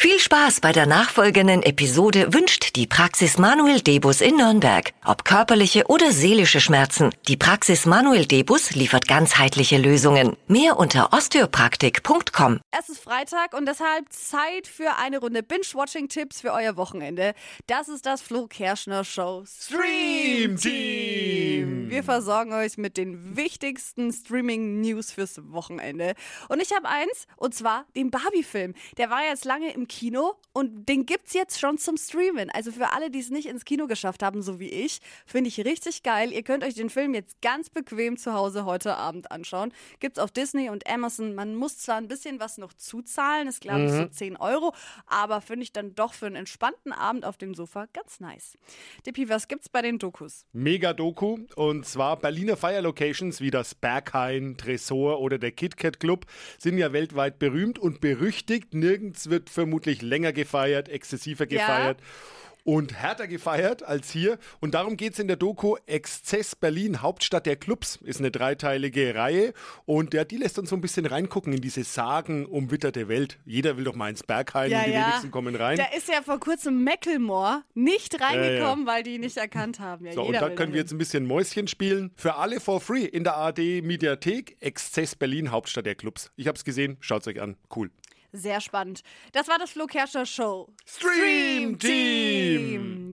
Viel Spaß bei der nachfolgenden Episode wünscht die Praxis Manuel Debus in Nürnberg. Ob körperliche oder seelische Schmerzen, die Praxis Manuel Debus liefert ganzheitliche Lösungen. Mehr unter osteopraktik.com. Es ist Freitag und deshalb Zeit für eine Runde Binge-Watching-Tipps für euer Wochenende. Das ist das Flo Kerschner Show Stream Team. Wir versorgen euch mit den wichtigsten Streaming-News fürs Wochenende. Und ich habe eins, und zwar den Barbie-Film. Der war jetzt lange im Kino und den gibt's jetzt schon zum Streamen. Also für alle, die es nicht ins Kino geschafft haben, so wie ich, finde ich richtig geil. Ihr könnt euch den Film jetzt ganz bequem zu Hause heute Abend anschauen. Gibt's auf Disney und Amazon. Man muss zwar ein bisschen was noch zuzahlen, ist glaube ich so 10 Euro, aber finde ich dann doch für einen entspannten Abend auf dem Sofa ganz nice. Dippi, was gibt's bei den Dokus? Mega-Doku und zwar Berliner Fire-Locations wie das Berghain, Tresor oder der KitKat Club sind ja weltweit berühmt und berüchtigt. Nirgends wird vermutlich länger gefeiert, exzessiver Ja. Und härter gefeiert als hier. Und darum geht es in der Doku Exzess Berlin, Hauptstadt der Clubs. Ist eine dreiteilige Reihe. Und ja, die lässt uns so ein bisschen reingucken in diese sagenumwitterte Welt. Jeder will doch mal ins Berghain und die wenigsten kommen rein. Da ist ja vor kurzem Macklemore nicht reingekommen, weil die ihn nicht erkannt haben. Ja, So, und da können wir dahin. jetzt ein bisschen Mäuschen spielen. Für alle for free in der ARD Mediathek. Exzess Berlin, Hauptstadt der Clubs. Ich hab's gesehen, schaut's euch an. Cool. Sehr spannend. Das war das Flo Kerschner Show. Stream Team.